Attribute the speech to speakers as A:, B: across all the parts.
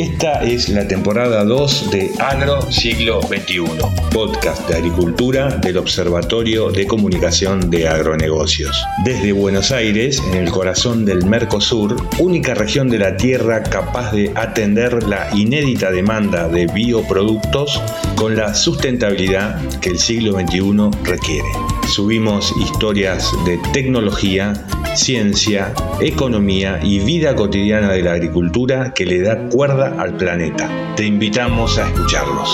A: Esta es la temporada 2 de Agro Siglo XXI, podcast de agricultura del Observatorio de Comunicación de Agronegocios. Desde Buenos Aires, en el corazón del Mercosur, única región de la Tierra capaz de atender la inédita demanda de bioproductos con la sustentabilidad que el siglo XXI requiere. Subimos historias de tecnología, ciencia, economía y vida cotidiana de la agricultura que le da cuerda al planeta. Te invitamos a escucharlos.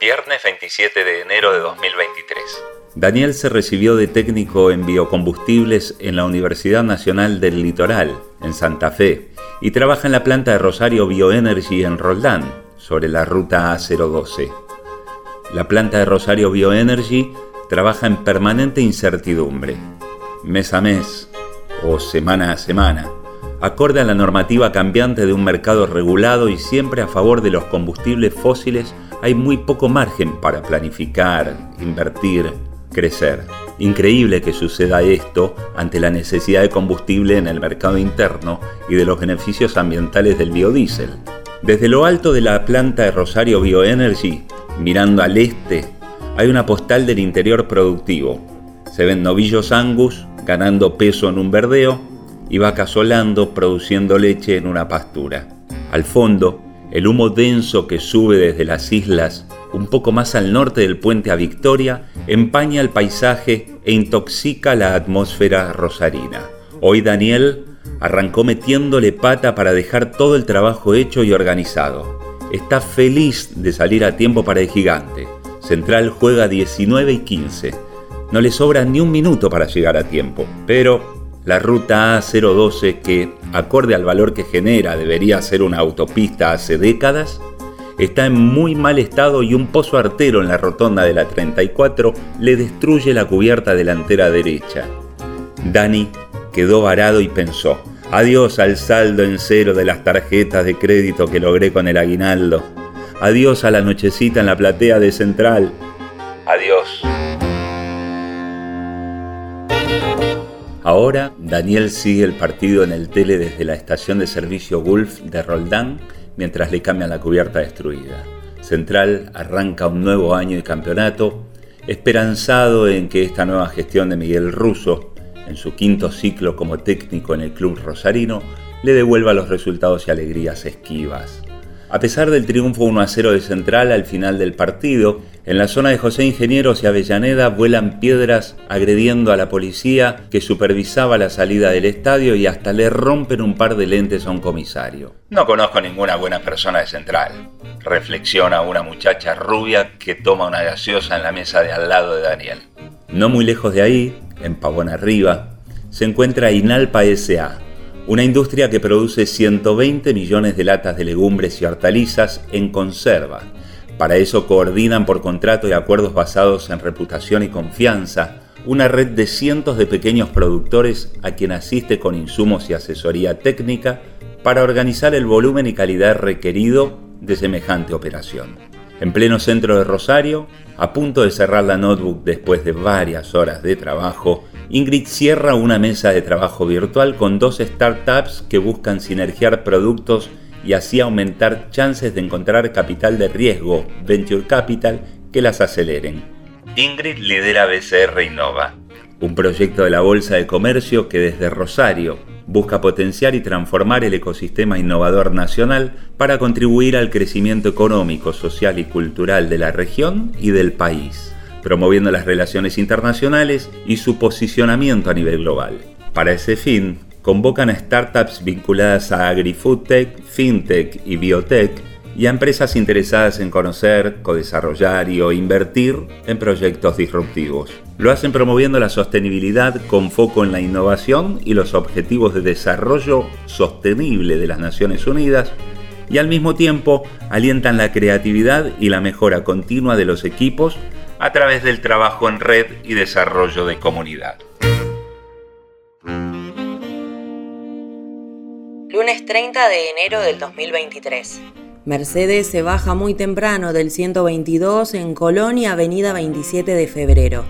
B: Viernes 27 de enero de 2023.
C: Daniel se recibió de técnico en biocombustibles en la Universidad Nacional del Litoral, en Santa Fe, y trabaja en la planta de Rosario Bioenergy en Roldán, sobre la ruta A012. La planta de Rosario Bioenergy trabaja en permanente incertidumbre, mes a mes o semana a semana, acorde a la normativa cambiante de un mercado regulado y siempre a favor de los combustibles fósiles, hay muy poco margen para planificar, invertir, crecer. Increíble que suceda esto ante la necesidad de combustible en el mercado interno y de los beneficios ambientales del biodiesel. Desde lo alto de la planta de Rosario Bioenergy, mirando al este, hay una postal del interior productivo. Se ven novillos angus ganando peso en un verdeo y vacas solando produciendo leche en una pastura. Al fondo, el humo denso que sube desde las islas un poco más al norte del puente a Victoria, empaña el paisaje e intoxica la atmósfera rosarina. Hoy Daniel arrancó metiéndole pata para dejar todo el trabajo hecho y organizado. Está feliz de salir a tiempo para el gigante. Central juega 19 y 15. No le sobra ni un minuto para llegar a tiempo, pero la ruta A012, que, acorde al valor que genera, debería ser una autopista hace décadas, está en muy mal estado y un pozo artero en la rotonda de la 34 le destruye la cubierta delantera derecha. Dani quedó varado y pensó, adiós al saldo en cero de las tarjetas de crédito que logré con el aguinaldo, adiós a la nochecita en la platea de Central, adiós. Ahora Daniel sigue el partido en el tele desde la estación de servicio Gulf de Roldán mientras le cambian la cubierta destruida. Central arranca un nuevo año de campeonato, esperanzado en que esta nueva gestión de Miguel Russo, en su quinto ciclo como técnico en el club rosarino, le devuelva los resultados y alegrías esquivas. A pesar del triunfo 1 a 0 de Central al final del partido, en la zona de José Ingenieros y Avellaneda vuelan piedras agrediendo a la policía que supervisaba la salida del estadio y hasta le rompen un par de lentes a un comisario.
B: No conozco ninguna buena persona de Central, reflexiona una muchacha rubia que toma una gaseosa en la mesa de al lado de Daniel.
C: No muy lejos de ahí, en Pavón Arriba, se encuentra Inalpa S.A., una industria que produce 120 millones de latas de legumbres y hortalizas en conserva. Para eso coordinan por contrato y acuerdos basados en reputación y confianza una red de cientos de pequeños productores a quien asiste con insumos y asesoría técnica para organizar el volumen y calidad requerido de semejante operación. En pleno centro de Rosario, a punto de cerrar la notebook después de varias horas de trabajo, Ingrid cierra una mesa de trabajo virtual con dos startups que buscan sinergiar productos y así aumentar chances de encontrar capital de riesgo, venture capital, que las aceleren.
B: Ingrid lidera BCR Innova,
C: un proyecto de la Bolsa de Comercio que desde Rosario busca potenciar y transformar el ecosistema innovador nacional para contribuir al crecimiento económico, social y cultural de la región y del país promoviendo las relaciones internacionales y su posicionamiento a nivel global. Para ese fin, convocan a startups vinculadas a agri-foodtech, fintech y biotech y a empresas interesadas en conocer, codesarrollar y o invertir en proyectos disruptivos. Lo hacen promoviendo la sostenibilidad con foco en la innovación y los objetivos de desarrollo sostenible de las Naciones Unidas y al mismo tiempo alientan la creatividad y la mejora continua de los equipos a través del trabajo en red y desarrollo de comunidad.
D: Lunes 30 de enero del 2023. Mercedes se baja muy temprano del 122 en Colonia, Avenida 27 de Febrero.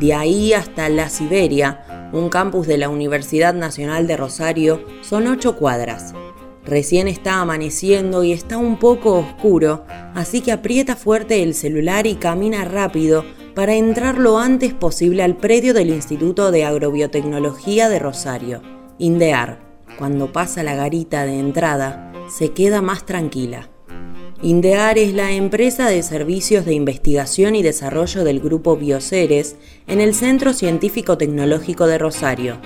D: De ahí hasta La Siberia, un campus de la Universidad Nacional de Rosario, son ocho cuadras. Recién está amaneciendo y está un poco oscuro, así que aprieta fuerte el celular y camina rápido para entrar lo antes posible al predio del Instituto de Agrobiotecnología de Rosario, INDEAR. Cuando pasa la garita de entrada, se queda más tranquila. INDEAR es la empresa de servicios de investigación y desarrollo del grupo Bioceres en el Centro Científico Tecnológico de Rosario.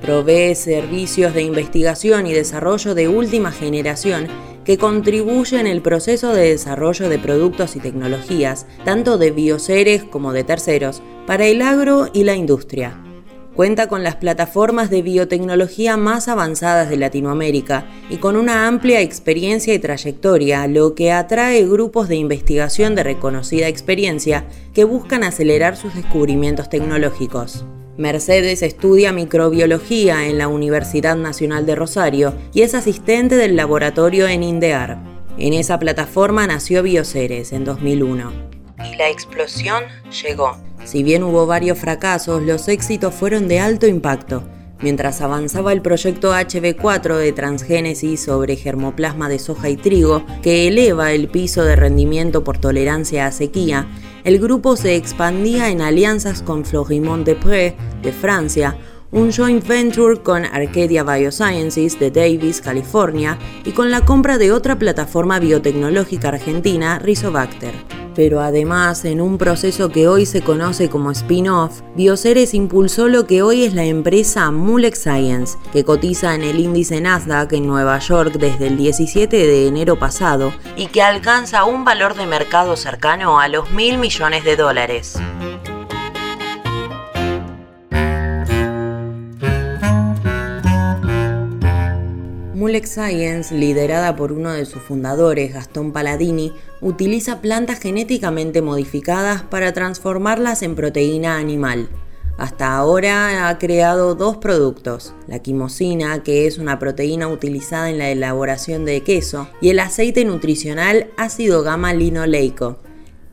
D: Provee servicios de investigación y desarrollo de última generación que contribuyen en el proceso de desarrollo de productos y tecnologías, tanto de bioceres como de terceros, para el agro y la industria. Cuenta con las plataformas de biotecnología más avanzadas de Latinoamérica y con una amplia experiencia y trayectoria, lo que atrae grupos de investigación de reconocida experiencia que buscan acelerar sus descubrimientos tecnológicos. Mercedes estudia microbiología en la Universidad Nacional de Rosario y es asistente del laboratorio en INDEAR. En esa plataforma nació Bioceres en 2001. Y la explosión llegó. Si bien hubo varios fracasos, los éxitos fueron de alto impacto. Mientras avanzaba el proyecto HB4 de transgénesis sobre germoplasma de soja y trigo, que eleva el piso de rendimiento por tolerancia a sequía, el grupo se expandía en alianzas con Florimond Desprez de Francia, un joint venture con Arcadia Biosciences de Davis, California, y con la compra de otra plataforma biotecnológica argentina, Rizobacter pero además en un proceso que hoy se conoce como spin-off, Bioceres impulsó lo que hoy es la empresa Mulex Science, que cotiza en el índice Nasdaq en Nueva York desde el 17 de enero pasado y que alcanza un valor de mercado cercano a los mil millones de dólares. Mulex Science, liderada por uno de sus fundadores, Gastón Paladini, utiliza plantas genéticamente modificadas para transformarlas en proteína animal. Hasta ahora ha creado dos productos, la quimosina, que es una proteína utilizada en la elaboración de queso, y el aceite nutricional ácido gamma linoleico.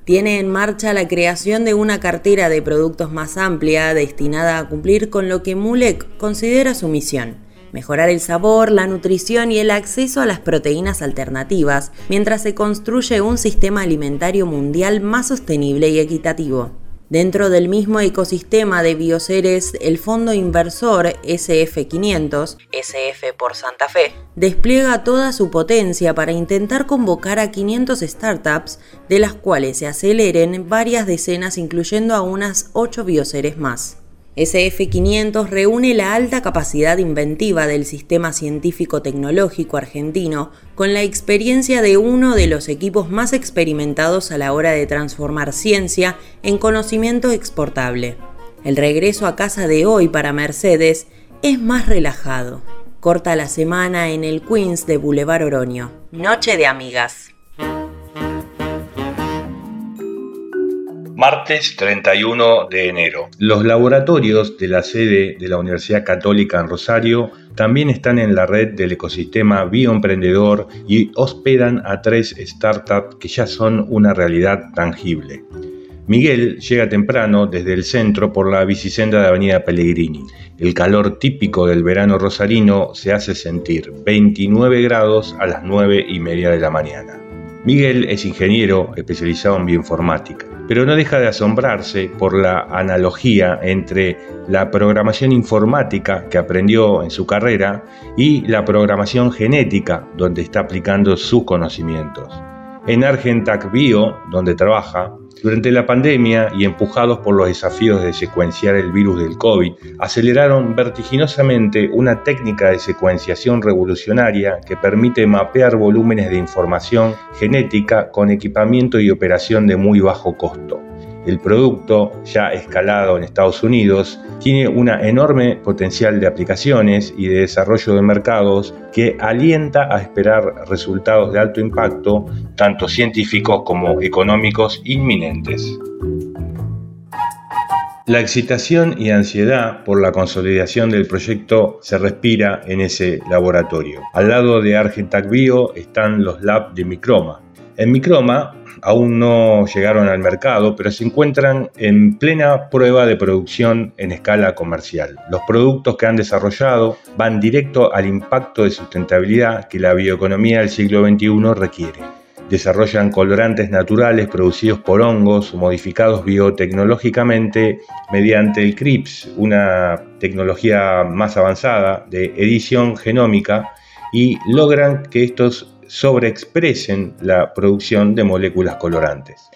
D: Tiene en marcha la creación de una cartera de productos más amplia destinada a cumplir con lo que Mulek considera su misión mejorar el sabor, la nutrición y el acceso a las proteínas alternativas, mientras se construye un sistema alimentario mundial más sostenible y equitativo. Dentro del mismo ecosistema de bioseres, el fondo inversor SF500, SF por Santa Fe, despliega toda su potencia para intentar convocar a 500 startups, de las cuales se aceleren varias decenas, incluyendo a unas 8 bioseres más. SF500 reúne la alta capacidad inventiva del sistema científico-tecnológico argentino con la experiencia de uno de los equipos más experimentados a la hora de transformar ciencia en conocimiento exportable. El regreso a casa de hoy para Mercedes es más relajado. Corta la semana en el Queens de Boulevard Oroño. Noche de amigas.
A: Martes 31 de enero. Los laboratorios de la sede de la Universidad Católica en Rosario también están en la red del ecosistema bioemprendedor y hospedan a tres startups que ya son una realidad tangible. Miguel llega temprano desde el centro por la bicisenda de Avenida Pellegrini. El calor típico del verano rosarino se hace sentir 29 grados a las 9 y media de la mañana. Miguel es ingeniero especializado en bioinformática pero no deja de asombrarse por la analogía entre la programación informática que aprendió en su carrera y la programación genética donde está aplicando sus conocimientos. En Argentac Bio, donde trabaja, durante la pandemia y empujados por los desafíos de secuenciar el virus del COVID, aceleraron vertiginosamente una técnica de secuenciación revolucionaria que permite mapear volúmenes de información genética con equipamiento y operación de muy bajo costo. El producto, ya escalado en Estados Unidos, tiene una enorme potencial de aplicaciones y de desarrollo de mercados que alienta a esperar resultados de alto impacto, tanto científicos como económicos inminentes. La excitación y ansiedad por la consolidación del proyecto se respira en ese laboratorio. Al lado de Argentac Bio están los labs de Microma, En Microma aún no llegaron al mercado, pero se encuentran en plena prueba de producción en escala comercial. Los productos que han desarrollado van directo al impacto de sustentabilidad que la bioeconomía del siglo XXI requiere. Desarrollan colorantes naturales producidos por hongos modificados biotecnológicamente mediante el CRIPS, una tecnología más avanzada de edición genómica, y logran que estos sobreexpresen la producción de moléculas colorantes.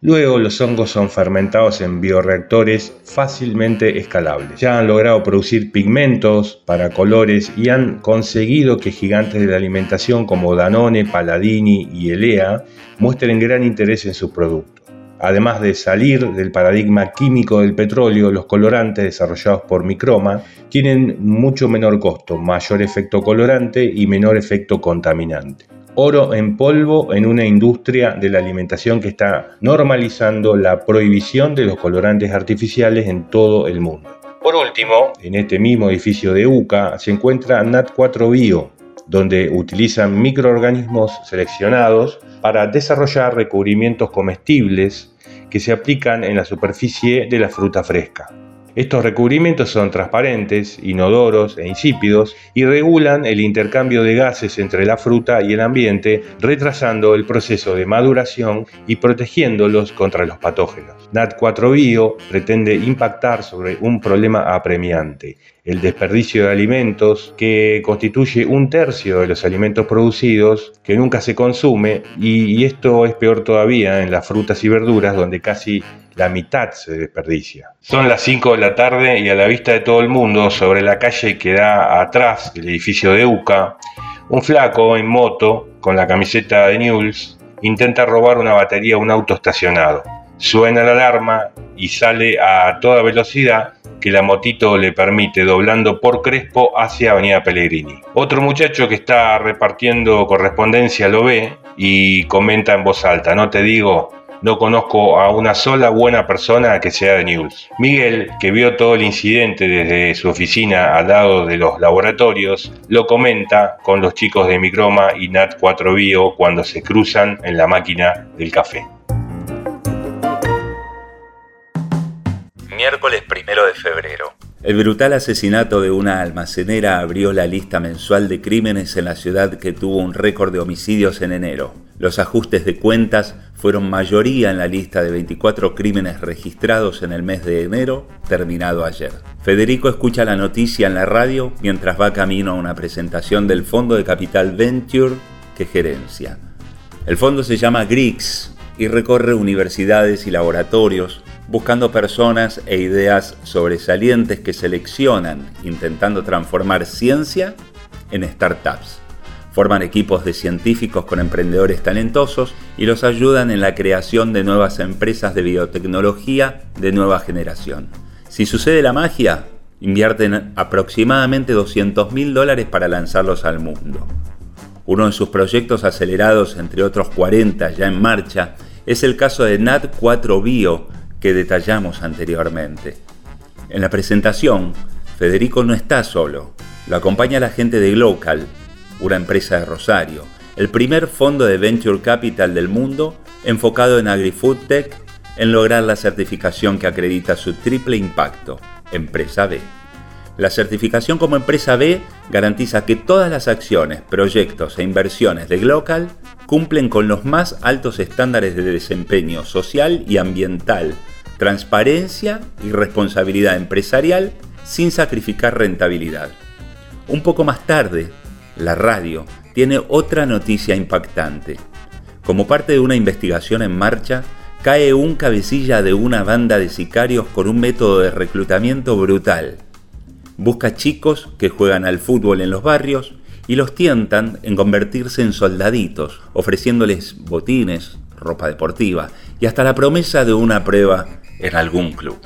A: Luego los hongos son fermentados en bioreactores fácilmente escalables. Ya han logrado producir pigmentos para colores y han conseguido que gigantes de la alimentación como Danone, Paladini y Elea muestren gran interés en sus productos. Además de salir del paradigma químico del petróleo, los colorantes desarrollados por Microma tienen mucho menor costo, mayor efecto colorante y menor efecto contaminante oro en polvo en una industria de la alimentación que está normalizando la prohibición de los colorantes artificiales en todo el mundo. Por último, en este mismo edificio de UCA se encuentra Nat4 Bio, donde utilizan microorganismos seleccionados para desarrollar recubrimientos comestibles que se aplican en la superficie de la fruta fresca. Estos recubrimientos son transparentes, inodoros e insípidos y regulan el intercambio de gases entre la fruta y el ambiente, retrasando el proceso de maduración y protegiéndolos contra los patógenos. NAT4 Bio pretende impactar sobre un problema apremiante, el desperdicio de alimentos, que constituye un tercio de los alimentos producidos, que nunca se consume, y, esto es peor todavía en las frutas y verduras, donde casi la mitad se desperdicia. Son las 5 de la tarde y a la vista de todo el mundo, sobre la calle que da atrás del edificio de UCA, un flaco en moto, con la camiseta de News, intenta robar una batería a un auto estacionado. Suena la alarma y sale a toda velocidad que la motito le permite doblando por Crespo hacia Avenida Pellegrini. Otro muchacho que está repartiendo correspondencia lo ve y comenta en voz alta, no te digo, no conozco a una sola buena persona que sea de News. Miguel, que vio todo el incidente desde su oficina al lado de los laboratorios, lo comenta con los chicos de Microma y Nat4 Bio cuando se cruzan en la máquina del café.
C: Miércoles primero de febrero. El brutal asesinato de una almacenera abrió la lista mensual de crímenes en la ciudad que tuvo un récord de homicidios en enero. Los ajustes de cuentas fueron mayoría en la lista de 24 crímenes registrados en el mes de enero, terminado ayer. Federico escucha la noticia en la radio mientras va camino a una presentación del Fondo de Capital Venture que gerencia. El fondo se llama GRIX y recorre universidades y laboratorios buscando personas e ideas sobresalientes que seleccionan, intentando transformar ciencia en startups. Forman equipos de científicos con emprendedores talentosos y los ayudan en la creación de nuevas empresas de biotecnología de nueva generación. Si sucede la magia, invierten aproximadamente 200 mil dólares para lanzarlos al mundo. Uno de sus proyectos acelerados, entre otros 40 ya en marcha, es el caso de NAT4 Bio que detallamos anteriormente. En la presentación, Federico no está solo, lo acompaña la gente de Glocal, una empresa de Rosario, el primer fondo de venture capital del mundo enfocado en agri-food tech, en lograr la certificación que acredita su triple impacto, Empresa B. La certificación como Empresa B garantiza que todas las acciones, proyectos e inversiones de Glocal cumplen con los más altos estándares de desempeño social y ambiental, transparencia y responsabilidad empresarial sin sacrificar rentabilidad. Un poco más tarde, la radio, tiene otra noticia impactante. Como parte de una investigación en marcha, cae un cabecilla de una banda de sicarios con un método de reclutamiento brutal. Busca chicos que juegan al fútbol en los barrios y los tientan en convertirse en soldaditos, ofreciéndoles botines, ropa deportiva y hasta la promesa de una prueba en algún club.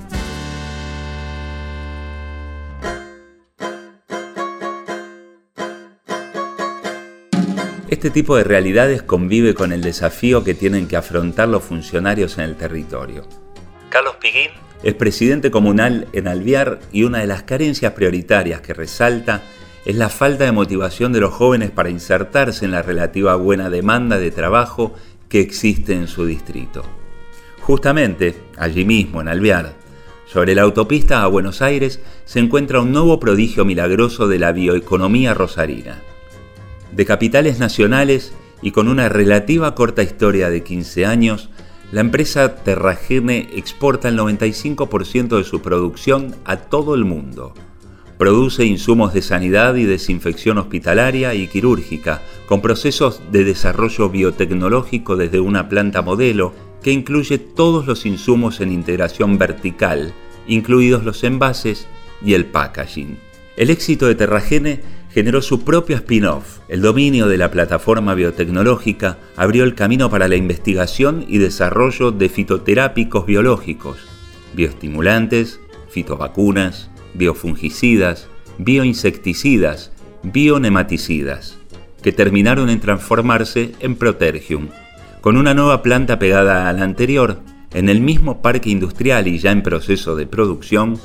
C: Este tipo de realidades convive con el desafío que tienen que afrontar los funcionarios en el territorio. Carlos Piguín es presidente comunal en Alviar y una de las carencias prioritarias que resalta es la falta de motivación de los jóvenes para insertarse en la relativa buena demanda de trabajo que existe en su distrito. Justamente, allí mismo, en Alvear, sobre la autopista a Buenos Aires, se encuentra un nuevo prodigio milagroso de la bioeconomía rosarina. De capitales nacionales y con una relativa corta historia de 15 años, la empresa Terragene exporta el 95% de su producción a todo el mundo. Produce insumos de sanidad y desinfección hospitalaria y quirúrgica, con procesos de desarrollo biotecnológico desde una planta modelo que incluye todos los insumos en integración vertical, incluidos los envases y el packaging. El éxito de Terragene generó su propio spin-off. El dominio de la plataforma biotecnológica abrió el camino para la investigación y desarrollo de fitoterápicos biológicos, bioestimulantes, fitovacunas, biofungicidas, bioinsecticidas, bionematicidas, que terminaron en transformarse en Protergium. Con una nueva planta pegada a la anterior, en el mismo parque industrial y ya en proceso de producción,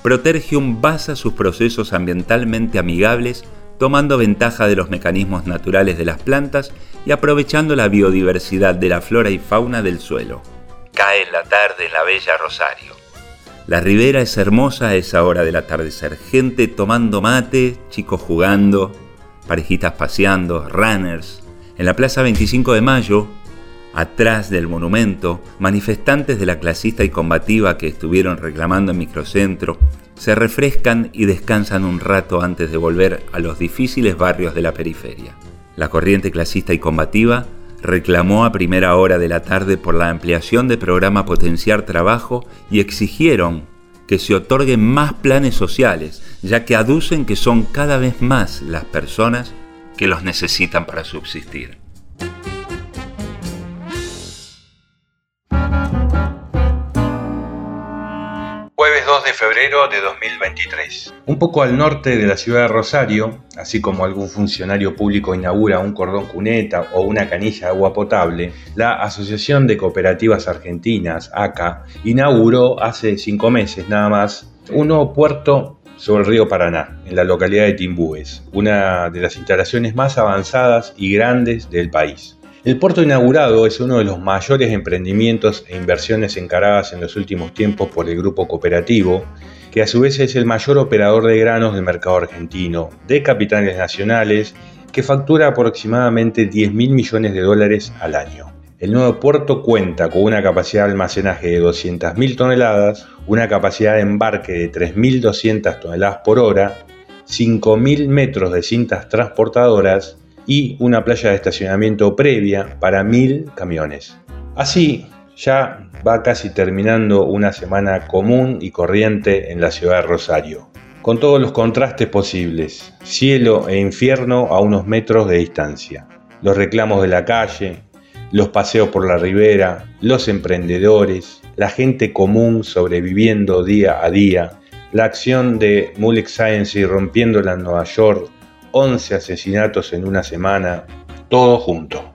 C: Protergium basa sus procesos ambientalmente amigables tomando ventaja de los mecanismos naturales de las plantas y aprovechando la biodiversidad de la flora y fauna del suelo.
B: Cae la tarde la bella Rosario.
C: La ribera es hermosa a esa hora del atardecer. Gente tomando mate, chicos jugando, parejitas paseando, runners. En la Plaza 25 de Mayo, atrás del monumento, manifestantes de la clasista y combativa que estuvieron reclamando en microcentro, se refrescan y descansan un rato antes de volver a los difíciles barrios de la periferia. La corriente clasista y combativa reclamó a primera hora de la tarde por la ampliación del programa Potenciar Trabajo y exigieron que se otorguen más planes sociales, ya que aducen que son cada vez más las personas que los necesitan para subsistir.
A: 2 de febrero de 2023. Un poco al norte de la ciudad de Rosario, así como algún funcionario público inaugura un cordón cuneta o una canilla de agua potable, la Asociación de Cooperativas Argentinas, ACA, inauguró hace cinco meses nada más un nuevo puerto sobre el río Paraná, en la localidad de Timbúes, una de las instalaciones más avanzadas y grandes del país. El puerto inaugurado es uno de los mayores emprendimientos e inversiones encaradas en los últimos tiempos por el grupo cooperativo, que a su vez es el mayor operador de granos del mercado argentino, de capitales nacionales, que factura aproximadamente 10 mil millones de dólares al año. El nuevo puerto cuenta con una capacidad de almacenaje de 200.000 toneladas, una capacidad de embarque de 3.200 toneladas por hora, 5.000 metros de cintas transportadoras y una playa de estacionamiento previa para mil camiones. Así, ya va casi terminando una semana común y corriente en la ciudad de Rosario, con todos los contrastes posibles, cielo e infierno a unos metros de distancia, los reclamos de la calle, los paseos por la ribera, los emprendedores, la gente común sobreviviendo día a día, la acción de Mulek Science rompiéndola en Nueva York, 11 asesinatos en una semana, todo junto.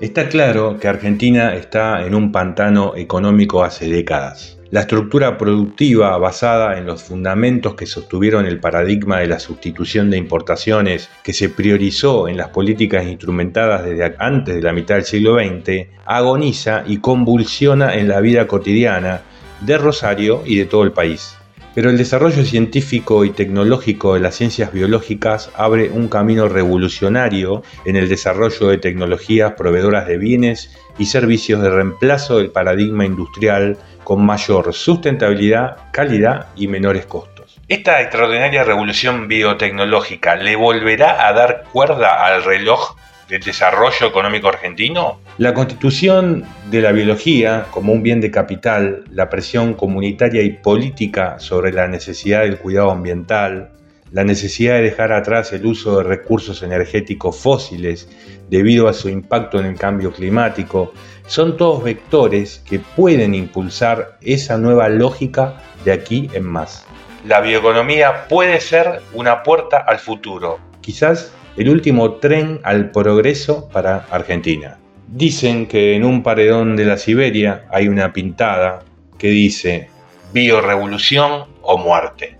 A: Está claro que Argentina está en un pantano económico hace décadas. La estructura productiva basada en los fundamentos que sostuvieron el paradigma de la sustitución de importaciones que se priorizó en las políticas instrumentadas desde antes de la mitad del siglo XX, agoniza y convulsiona en la vida cotidiana de Rosario y de todo el país. Pero el desarrollo científico y tecnológico de las ciencias biológicas abre un camino revolucionario en el desarrollo de tecnologías proveedoras de bienes y servicios de reemplazo del paradigma industrial con mayor sustentabilidad, calidad y menores costos. Esta extraordinaria revolución biotecnológica le volverá a dar cuerda al reloj del desarrollo económico argentino? La constitución de la biología como un bien de capital, la presión comunitaria y política sobre la necesidad del cuidado ambiental, la necesidad de dejar atrás el uso de recursos energéticos fósiles debido a su impacto en el cambio climático, son todos vectores que pueden impulsar esa nueva lógica de aquí en más. La bioeconomía puede ser una puerta al futuro, quizás el último tren al progreso para Argentina. Dicen que en un paredón de la Siberia hay una pintada que dice biorevolución o muerte.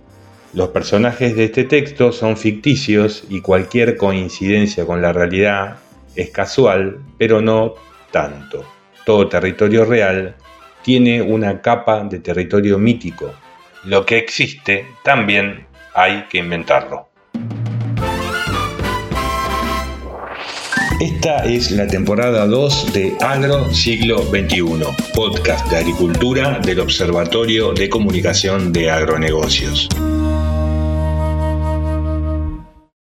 A: Los personajes de este texto son ficticios y cualquier coincidencia con la realidad es casual, pero no tanto. Todo territorio real tiene una capa de territorio mítico. Lo que existe también hay que inventarlo. Esta es la temporada 2 de Agro Siglo XXI, podcast de agricultura del Observatorio de Comunicación de Agronegocios.